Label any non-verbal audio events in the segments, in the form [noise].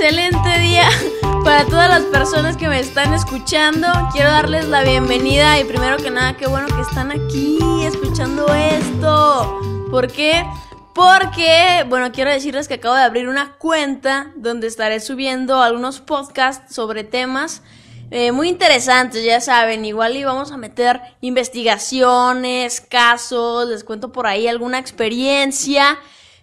excelente día [laughs] para todas las personas que me están escuchando. Quiero darles la bienvenida y primero que nada, qué bueno que están aquí escuchando esto. ¿Por qué? Porque, bueno, quiero decirles que acabo de abrir una cuenta donde estaré subiendo algunos podcasts sobre temas eh, muy interesantes, ya saben, igual y vamos a meter investigaciones, casos, les cuento por ahí alguna experiencia.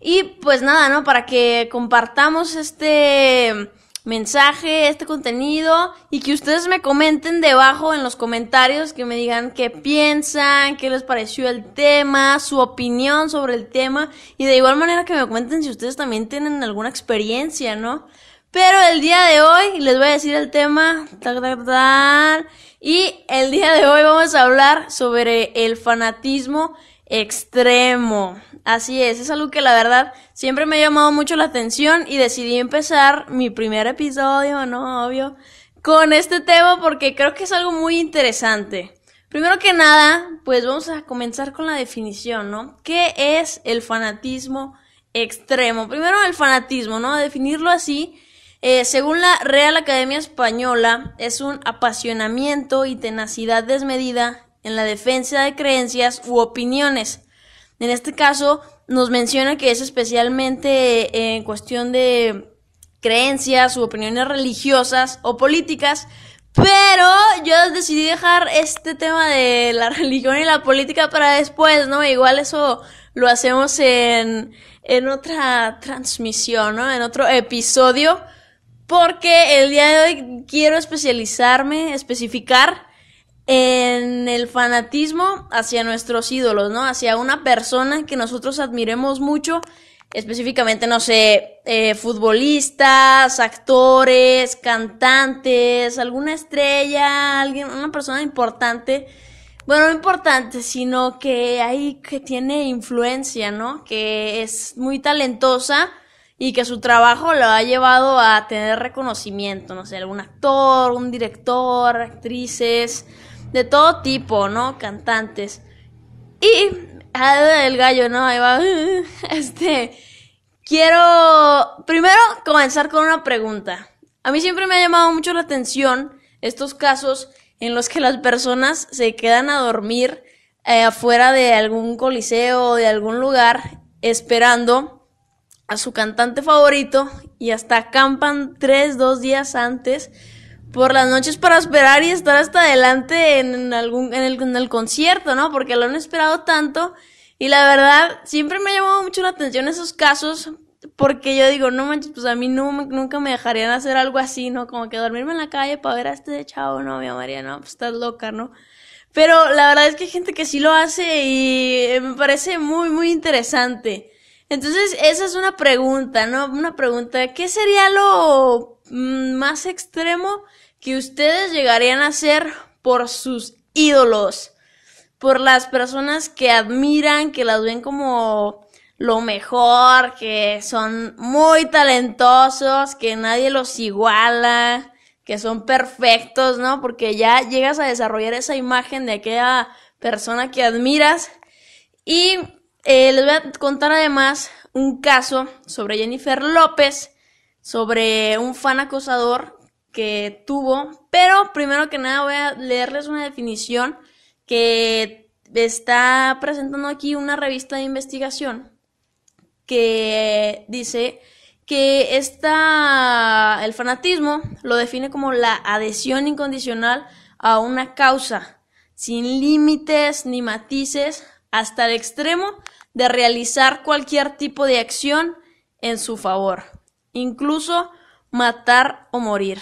Y pues nada, ¿no? Para que compartamos este mensaje, este contenido y que ustedes me comenten debajo en los comentarios, que me digan qué piensan, qué les pareció el tema, su opinión sobre el tema y de igual manera que me comenten si ustedes también tienen alguna experiencia, ¿no? Pero el día de hoy les voy a decir el tema. Y el día de hoy vamos a hablar sobre el fanatismo extremo. Así es, es algo que la verdad siempre me ha llamado mucho la atención y decidí empezar mi primer episodio, ¿no? Obvio, con este tema porque creo que es algo muy interesante. Primero que nada, pues vamos a comenzar con la definición, ¿no? ¿Qué es el fanatismo extremo? Primero el fanatismo, ¿no? A definirlo así eh, según la Real Academia Española, es un apasionamiento y tenacidad desmedida en la defensa de creencias u opiniones. En este caso, nos menciona que es especialmente en cuestión de creencias u opiniones religiosas o políticas, pero yo decidí dejar este tema de la [laughs] religión y la política para después, ¿no? Igual eso lo hacemos en, en otra transmisión, ¿no? En otro episodio. Porque el día de hoy quiero especializarme, especificar en el fanatismo hacia nuestros ídolos, ¿no? Hacia una persona que nosotros admiremos mucho, específicamente, no sé, eh, futbolistas, actores, cantantes, alguna estrella, alguien, una persona importante. Bueno, no importante, sino que hay que tiene influencia, ¿no? Que es muy talentosa y que su trabajo lo ha llevado a tener reconocimiento, no sé, algún actor, un director, actrices, de todo tipo, ¿no? Cantantes. Y ah, el gallo, ¿no? Ahí va. [laughs] Este, quiero primero comenzar con una pregunta. A mí siempre me ha llamado mucho la atención estos casos en los que las personas se quedan a dormir eh, afuera de algún coliseo o de algún lugar esperando a su cantante favorito y hasta acampan tres, dos días antes por las noches para esperar y estar hasta adelante en, algún, en el, concierto, ¿no? Porque lo han esperado tanto y la verdad siempre me ha llamado mucho la atención esos casos porque yo digo, no manches, pues a mí nunca me dejarían hacer algo así, ¿no? Como que dormirme en la calle para ver a este chavo, no, mi María, no, pues estás loca, ¿no? Pero la verdad es que hay gente que sí lo hace y me parece muy, muy interesante. Entonces, esa es una pregunta, ¿no? Una pregunta, ¿qué sería lo más extremo que ustedes llegarían a hacer por sus ídolos? Por las personas que admiran, que las ven como lo mejor, que son muy talentosos, que nadie los iguala, que son perfectos, ¿no? Porque ya llegas a desarrollar esa imagen de aquella persona que admiras. Y eh, les voy a contar además un caso sobre Jennifer López, sobre un fan acosador que tuvo, pero primero que nada voy a leerles una definición que está presentando aquí una revista de investigación que dice que esta, el fanatismo lo define como la adhesión incondicional a una causa, sin límites ni matices, hasta el extremo de realizar cualquier tipo de acción en su favor, incluso matar o morir.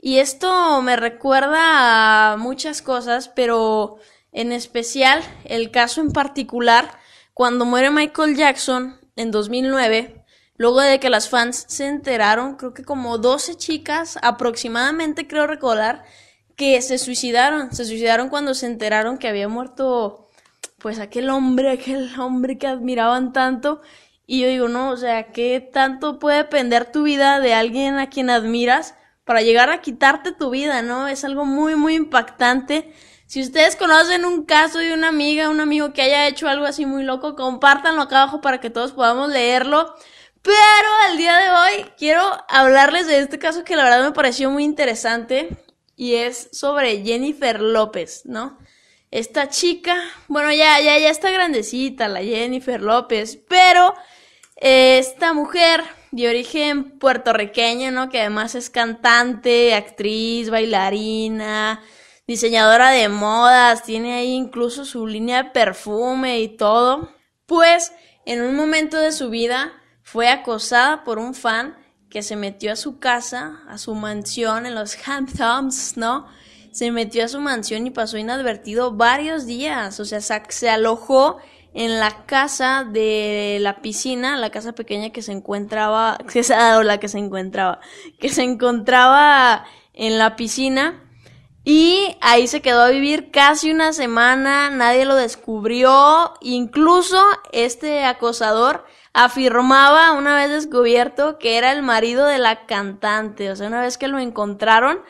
Y esto me recuerda a muchas cosas, pero en especial el caso en particular cuando muere Michael Jackson en 2009, luego de que las fans se enteraron, creo que como 12 chicas aproximadamente creo recordar, que se suicidaron, se suicidaron cuando se enteraron que había muerto pues aquel hombre, aquel hombre que admiraban tanto. Y yo digo, no, o sea, ¿qué tanto puede depender tu vida de alguien a quien admiras para llegar a quitarte tu vida, no? Es algo muy, muy impactante. Si ustedes conocen un caso de una amiga, un amigo que haya hecho algo así muy loco, compártanlo acá abajo para que todos podamos leerlo. Pero el día de hoy quiero hablarles de este caso que la verdad me pareció muy interesante y es sobre Jennifer López, ¿no? Esta chica, bueno, ya, ya, ya está grandecita, la Jennifer López, pero esta mujer de origen puertorriqueño, ¿no? Que además es cantante, actriz, bailarina, diseñadora de modas, tiene ahí incluso su línea de perfume y todo. Pues en un momento de su vida fue acosada por un fan que se metió a su casa, a su mansión en los Hamptons, ¿no? Se metió a su mansión y pasó inadvertido varios días, o sea, se alojó en la casa de la piscina, la casa pequeña que se encontraba, [laughs] que o la que se encontraba, que se encontraba en la piscina. Y ahí se quedó a vivir casi una semana, nadie lo descubrió, incluso este acosador afirmaba una vez descubierto que era el marido de la cantante, o sea, una vez que lo encontraron,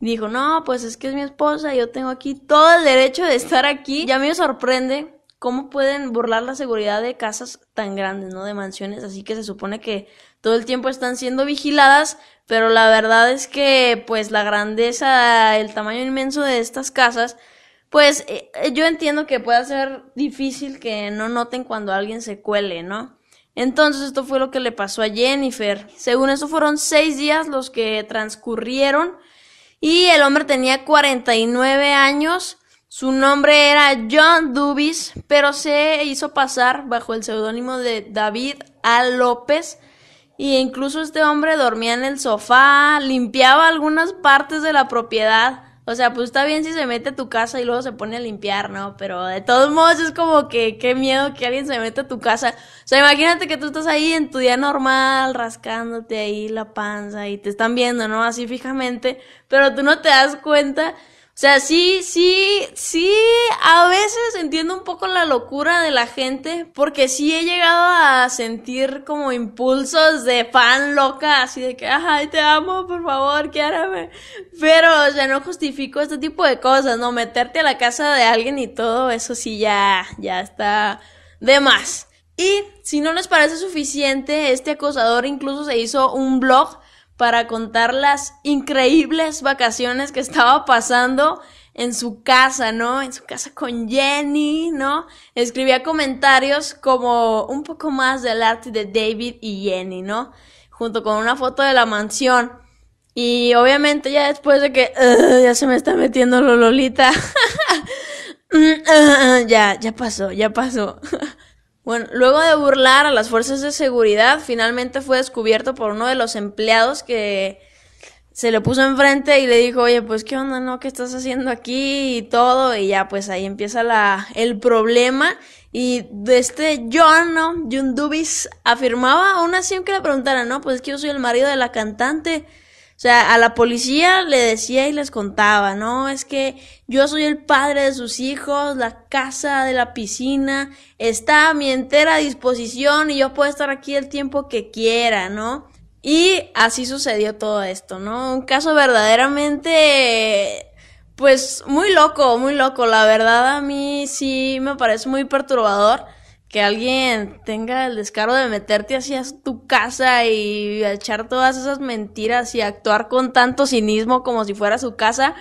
dijo, no, pues es que es mi esposa, yo tengo aquí todo el derecho de estar aquí. Ya me sorprende cómo pueden burlar la seguridad de casas tan grandes, ¿no? De mansiones, así que se supone que todo el tiempo están siendo vigiladas, pero la verdad es que, pues, la grandeza, el tamaño inmenso de estas casas, pues, eh, yo entiendo que puede ser difícil que no noten cuando alguien se cuele, ¿no? Entonces esto fue lo que le pasó a Jennifer. Según eso fueron seis días los que transcurrieron y el hombre tenía 49 años. Su nombre era John Dubis, pero se hizo pasar bajo el seudónimo de David A. López. Y incluso este hombre dormía en el sofá, limpiaba algunas partes de la propiedad o sea, pues está bien si se mete a tu casa y luego se pone a limpiar, ¿no? Pero de todos modos es como que qué miedo que alguien se meta a tu casa. O sea, imagínate que tú estás ahí en tu día normal, rascándote ahí la panza y te están viendo, ¿no? Así fijamente, pero tú no te das cuenta sea, sí, sí, sí, a veces entiendo un poco la locura de la gente, porque sí he llegado a sentir como impulsos de fan loca, así de que, ay, te amo, por favor, quiérame. Pero, o sea, no justifico este tipo de cosas, ¿no? Meterte a la casa de alguien y todo, eso sí ya, ya está de más. Y si no les parece suficiente, este acosador incluso se hizo un blog para contar las increíbles vacaciones que estaba pasando en su casa, ¿no? En su casa con Jenny, ¿no? Escribía comentarios como un poco más del arte de David y Jenny, ¿no? Junto con una foto de la mansión. Y obviamente ya después de que ya se me está metiendo Lolita. [laughs] ya, ya pasó, ya pasó. [laughs] Bueno, luego de burlar a las fuerzas de seguridad, finalmente fue descubierto por uno de los empleados que se le puso enfrente y le dijo, oye, pues qué onda, ¿no? ¿Qué estás haciendo aquí? Y todo, y ya pues ahí empieza la, el problema. Y de este John, ¿no? John Dubis afirmaba aún así aunque le preguntara, no, pues es que yo soy el marido de la cantante. O sea, a la policía le decía y les contaba, ¿no? Es que yo soy el padre de sus hijos, la casa de la piscina está a mi entera disposición y yo puedo estar aquí el tiempo que quiera, ¿no? Y así sucedió todo esto, ¿no? Un caso verdaderamente, pues muy loco, muy loco. La verdad a mí sí me parece muy perturbador que alguien tenga el descaro de meterte hacia tu casa y echar todas esas mentiras y actuar con tanto cinismo como si fuera su casa.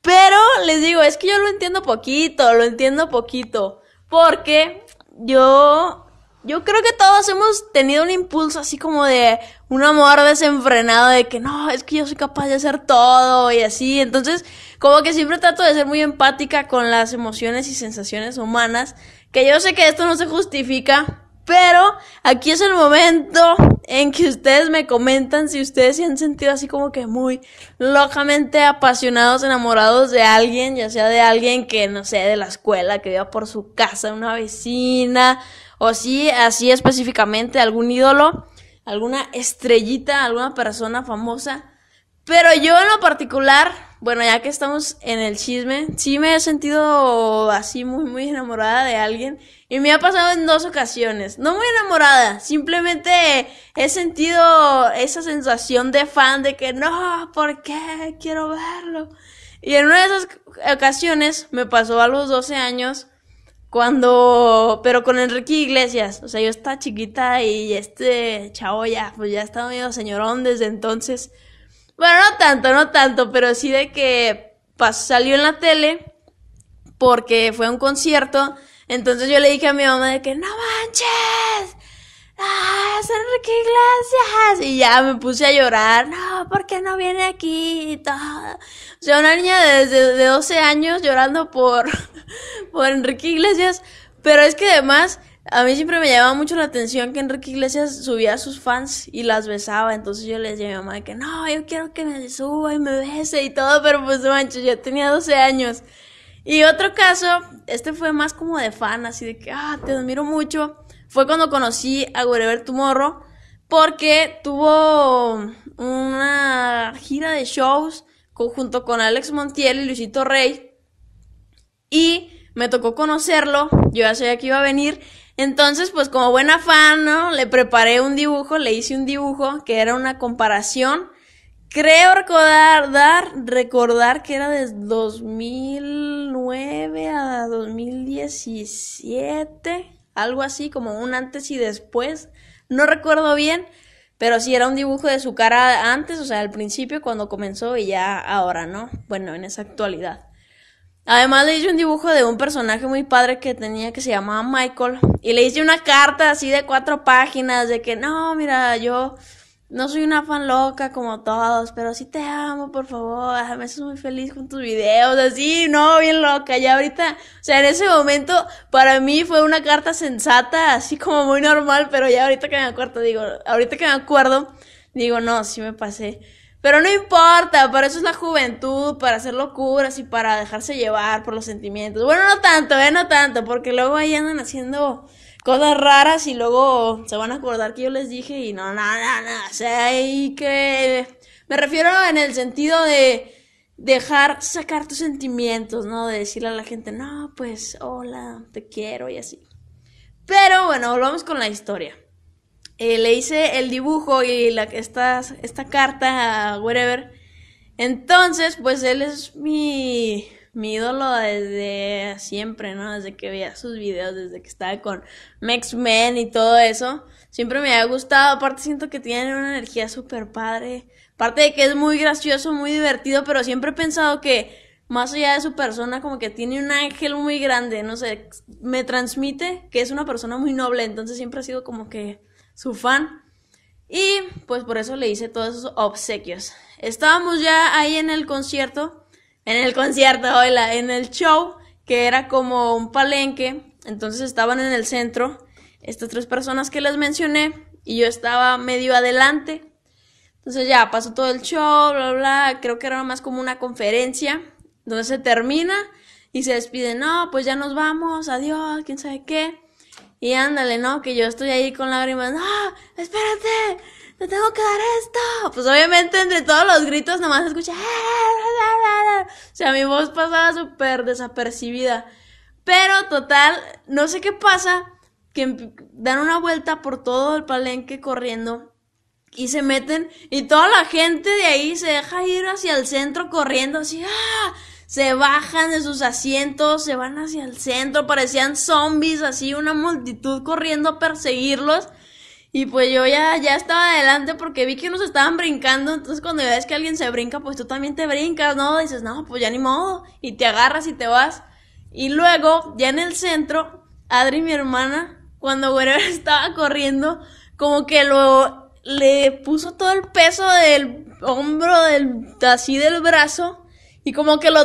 Pero les digo, es que yo lo entiendo poquito, lo entiendo poquito. Porque yo, yo creo que todos hemos tenido un impulso así como de un amor desenfrenado de que no, es que yo soy capaz de hacer todo y así. Entonces, como que siempre trato de ser muy empática con las emociones y sensaciones humanas que yo sé que esto no se justifica, pero aquí es el momento en que ustedes me comentan si ustedes se han sentido así como que muy locamente apasionados, enamorados de alguien, ya sea de alguien que, no sé, de la escuela, que viva por su casa, una vecina, o si así específicamente algún ídolo, alguna estrellita, alguna persona famosa. Pero yo en lo particular, bueno, ya que estamos en el chisme, sí me he sentido así muy, muy enamorada de alguien. Y me ha pasado en dos ocasiones. No muy enamorada, simplemente he sentido esa sensación de fan de que no, ¿por qué? Quiero verlo. Y en una de esas ocasiones me pasó a los 12 años cuando, pero con Enrique Iglesias, o sea, yo estaba chiquita y este chavo ya, pues ya estaba medio señorón desde entonces. Bueno, no tanto, no tanto, pero sí de que salió en la tele porque fue a un concierto. Entonces yo le dije a mi mamá de que no manches, ¡Ah, es Enrique Iglesias! Y ya me puse a llorar. No, ¿por qué no viene aquí? Y todo. O sea, una niña desde de 12 años llorando por, [laughs] por Enrique Iglesias. Pero es que además, a mí siempre me llamaba mucho la atención que Enrique Iglesias subía a sus fans y las besaba. Entonces yo le decía a mi mamá que no, yo quiero que me suba y me bese y todo. Pero pues mancho, yo tenía 12 años. Y otro caso, este fue más como de fan, así de que, ah, te admiro mucho fue cuando conocí a Wherever Tomorrow porque tuvo una gira de shows junto con Alex Montiel y Luisito Rey y me tocó conocerlo, yo ya sabía que iba a venir, entonces pues como buena fan, ¿no? Le preparé un dibujo, le hice un dibujo que era una comparación, creo recordar, dar, recordar que era desde 2009 a 2017 algo así como un antes y después, no recuerdo bien, pero sí era un dibujo de su cara antes, o sea, al principio cuando comenzó y ya ahora, ¿no? Bueno, en esa actualidad. Además le hice un dibujo de un personaje muy padre que tenía que se llamaba Michael y le hice una carta así de cuatro páginas de que no, mira, yo no soy una fan loca como todos, pero sí te amo, por favor. Me haces muy feliz con tus videos, así, no, bien loca. Ya ahorita, o sea, en ese momento, para mí fue una carta sensata, así como muy normal, pero ya ahorita que me acuerdo, digo, ahorita que me acuerdo, digo, no, sí me pasé. Pero no importa, para eso es la juventud, para hacer locuras y para dejarse llevar por los sentimientos. Bueno, no tanto, eh, no tanto, porque luego ahí andan haciendo cosas raras y luego se van a acordar que yo les dije y no, no, no, no, o sea, que me refiero en el sentido de dejar sacar tus sentimientos, ¿no? De decirle a la gente, no, pues, hola, te quiero y así. Pero bueno, volvamos con la historia. Eh, le hice el dibujo y esta, esta carta a whatever. Entonces, pues él es mi mi ídolo desde siempre, ¿no? Desde que veía sus videos, desde que estaba con Max-Men y todo eso. Siempre me ha gustado. Aparte siento que tiene una energía súper padre. Aparte de que es muy gracioso, muy divertido, pero siempre he pensado que más allá de su persona, como que tiene un ángel muy grande, no sé, me transmite que es una persona muy noble, entonces siempre ha sido como que su fan. Y pues por eso le hice todos esos obsequios. Estábamos ya ahí en el concierto en el concierto, en el show, que era como un palenque, entonces estaban en el centro estas tres personas que les mencioné y yo estaba medio adelante. Entonces ya pasó todo el show, bla, bla, creo que era más como una conferencia, donde se termina y se despiden, no, pues ya nos vamos, adiós, quién sabe qué. Y ándale, ¿no? Que yo estoy ahí con lágrimas, no, espérate, te tengo que dar esto. Pues obviamente entre todos los gritos nomás escucha. [laughs] O sea, mi voz pasaba súper desapercibida. Pero total, no sé qué pasa, que dan una vuelta por todo el palenque corriendo y se meten y toda la gente de ahí se deja ir hacia el centro corriendo así, ¡ah! Se bajan de sus asientos, se van hacia el centro, parecían zombies, así una multitud corriendo a perseguirlos. Y pues yo ya, ya estaba adelante porque vi que nos estaban brincando. Entonces cuando ves que alguien se brinca, pues tú también te brincas, ¿no? Dices, no, pues ya ni modo. Y te agarras y te vas. Y luego, ya en el centro, Adri, mi hermana, cuando Wherever [laughs] estaba corriendo, como que lo le puso todo el peso del hombro, del, así del brazo, y como que lo,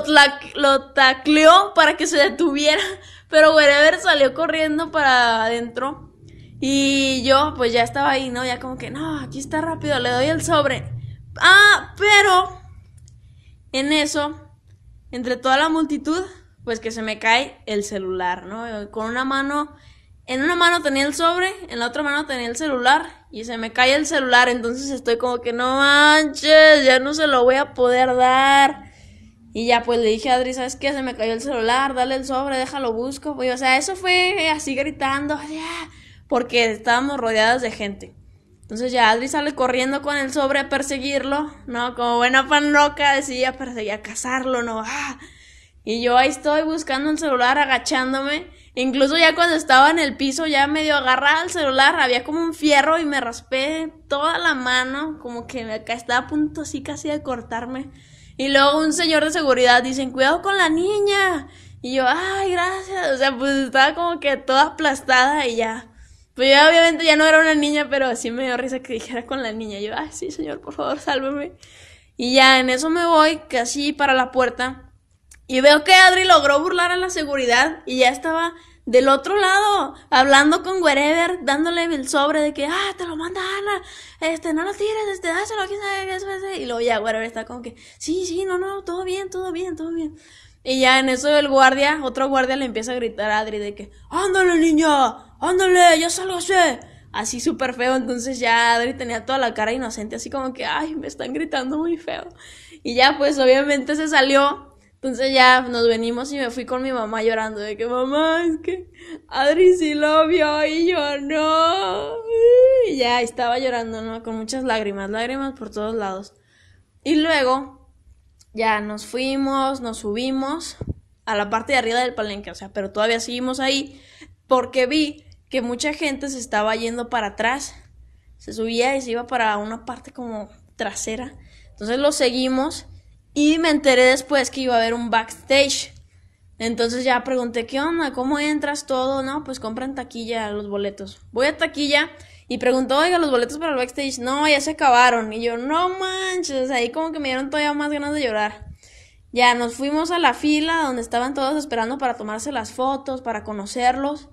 lo tacleó para que se detuviera. [laughs] Pero Wherever salió corriendo para adentro y yo, pues ya estaba ahí, ¿no? Ya como que, no, aquí está rápido, le doy el sobre. Ah, pero en eso, entre toda la multitud, pues que se me cae el celular, ¿no? Con una mano, en una mano tenía el sobre, en la otra mano tenía el celular y se me cae el celular, entonces estoy como que no manches, ya no se lo voy a poder dar. Y ya pues le dije a Adri, ¿sabes qué? Se me cayó el celular, dale el sobre, déjalo busco. Pues, o sea, eso fue así gritando, porque estábamos rodeadas de gente. Entonces ya Adri sale corriendo con el sobre a perseguirlo, ¿no? Como buena fan loca decía perseguir, a cazarlo, ¿no? ¡Ah! Y yo ahí estoy buscando el celular, agachándome. Incluso ya cuando estaba en el piso, ya medio agarrada al celular, había como un fierro y me raspé toda la mano, como que acá estaba a punto así casi de cortarme. Y luego un señor de seguridad dicen, cuidado con la niña. Y yo, ay, gracias. O sea, pues estaba como que toda aplastada y ya. Pues ya obviamente ya no era una niña, pero sí me dio risa que dijera con la niña. Yo, ay, sí, señor, por favor, sálveme. Y ya en eso me voy, casi para la puerta. Y veo que Adri logró burlar a la seguridad y ya estaba del otro lado, hablando con Wherever, dándole el sobre de que, ah, te lo manda Ana, este, no lo tires, este, dáselo, quién sabe Y luego ya Wherever está como que, sí, sí, no, no, todo bien, todo bien, todo bien. Y ya en eso el guardia, otro guardia le empieza a gritar a Adri de que, ándale niña, ándale, ya sálgase. Así súper feo, entonces ya Adri tenía toda la cara inocente, así como que, ay, me están gritando muy feo. Y ya pues obviamente se salió entonces ya nos venimos y me fui con mi mamá llorando de que mamá, es que Adri sí lo vio y yo no. Y ya estaba llorando, ¿no? Con muchas lágrimas, lágrimas por todos lados. Y luego ya nos fuimos, nos subimos a la parte de arriba del palenque, o sea, pero todavía seguimos ahí porque vi que mucha gente se estaba yendo para atrás. Se subía y se iba para una parte como trasera. Entonces lo seguimos y me enteré después que iba a haber un backstage. Entonces ya pregunté, ¿qué onda? ¿Cómo entras todo? No, pues compran taquilla los boletos. Voy a taquilla y pregunto, oiga, los boletos para el backstage. No, ya se acabaron. Y yo, no manches, ahí como que me dieron todavía más ganas de llorar. Ya nos fuimos a la fila donde estaban todos esperando para tomarse las fotos, para conocerlos.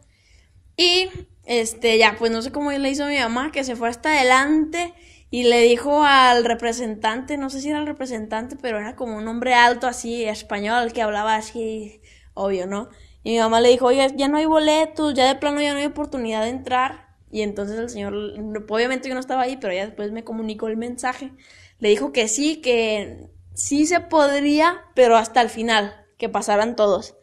Y este, ya, pues no sé cómo le hizo mi mamá, que se fue hasta adelante y le dijo al representante, no sé si era el representante, pero era como un hombre alto así, español, que hablaba así, obvio, ¿no? Y mi mamá le dijo, oye, ya no hay boletos, ya de plano ya no hay oportunidad de entrar. Y entonces el señor, obviamente yo no estaba ahí, pero ya después me comunicó el mensaje. Le dijo que sí, que sí se podría, pero hasta el final, que pasaran todos.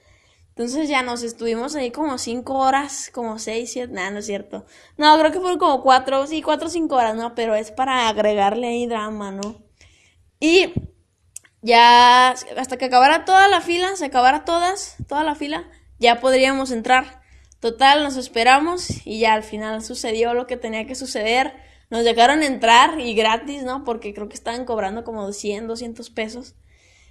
Entonces ya nos estuvimos ahí como cinco horas, como seis, siete, nada, no es cierto. No, creo que fueron como cuatro, sí, cuatro o cinco horas, ¿no? Pero es para agregarle ahí drama, ¿no? Y ya hasta que acabara toda la fila, se acabara todas, toda la fila, ya podríamos entrar. Total, nos esperamos y ya al final sucedió lo que tenía que suceder. Nos dejaron entrar y gratis, ¿no? Porque creo que estaban cobrando como 100, 200 pesos.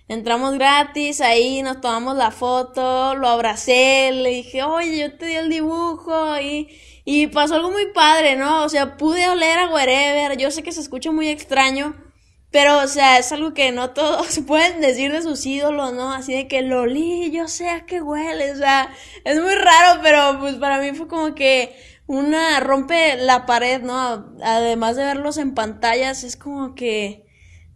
Entramos gratis, ahí nos tomamos la foto, lo abracé, le dije, oye, yo te di el dibujo y, y pasó algo muy padre, ¿no? O sea, pude oler a wherever, yo sé que se escucha muy extraño, pero, o sea, es algo que no todos [laughs] pueden decir de sus ídolos, ¿no? Así de que lo olí, yo sé a qué huele, o sea, es muy raro, pero pues para mí fue como que una rompe la pared, ¿no? Además de verlos en pantallas, es como que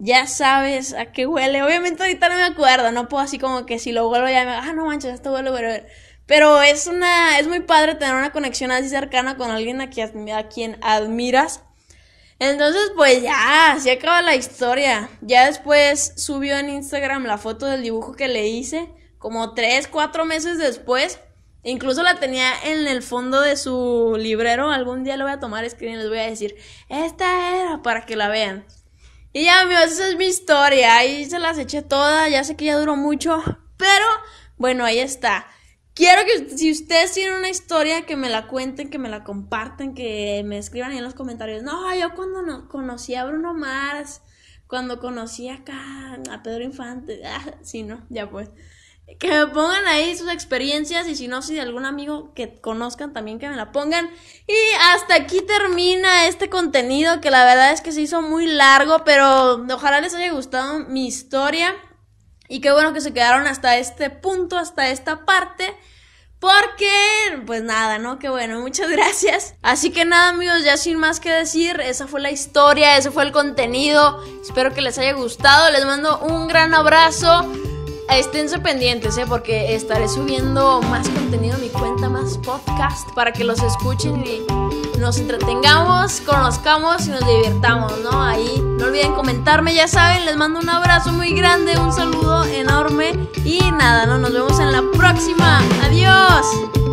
ya sabes a qué huele. Obviamente ahorita no me acuerdo, no puedo así como que si lo vuelvo ya me, ah, no manches, esto huele, huele, Pero es una, es muy padre tener una conexión así cercana con alguien a quien, admiras. Entonces, pues ya, así acaba la historia. Ya después subió en Instagram la foto del dibujo que le hice, como tres, cuatro meses después. Incluso la tenía en el fondo de su librero. Algún día lo voy a tomar screen y les voy a decir, esta era para que la vean. Y ya, amigos, esa es mi historia. Ahí se las eché todas. Ya sé que ya duró mucho. Pero, bueno, ahí está. Quiero que si ustedes tienen una historia, que me la cuenten, que me la compartan, que me escriban ahí en los comentarios. No, yo cuando no, conocí a Bruno Mars, cuando conocí acá a Pedro Infante. [laughs] Ah, sí, ¿no? Ya pues que me pongan ahí sus experiencias y si no, si de algún amigo que conozcan también que me la pongan. Y hasta aquí termina este contenido que la verdad es que se hizo muy largo, pero ojalá les haya gustado mi historia. Y qué bueno que se quedaron hasta este punto, hasta esta parte. Porque, pues nada, ¿no? Qué bueno, muchas [laughs] gracias. Así que nada, amigos, ya sin más que decir, esa fue la historia, ese fue el contenido. Espero que les haya gustado. Les mando un gran abrazo esténse pendientes, ¿eh? porque estaré subiendo más contenido a mi cuenta, más podcast, para que los escuchen y nos entretengamos, conozcamos y nos divirtamos, ¿no? Ahí no olviden comentarme, ya saben, les mando un abrazo muy grande, un saludo enorme y nada, ¿no? Nos vemos en la próxima. Adiós.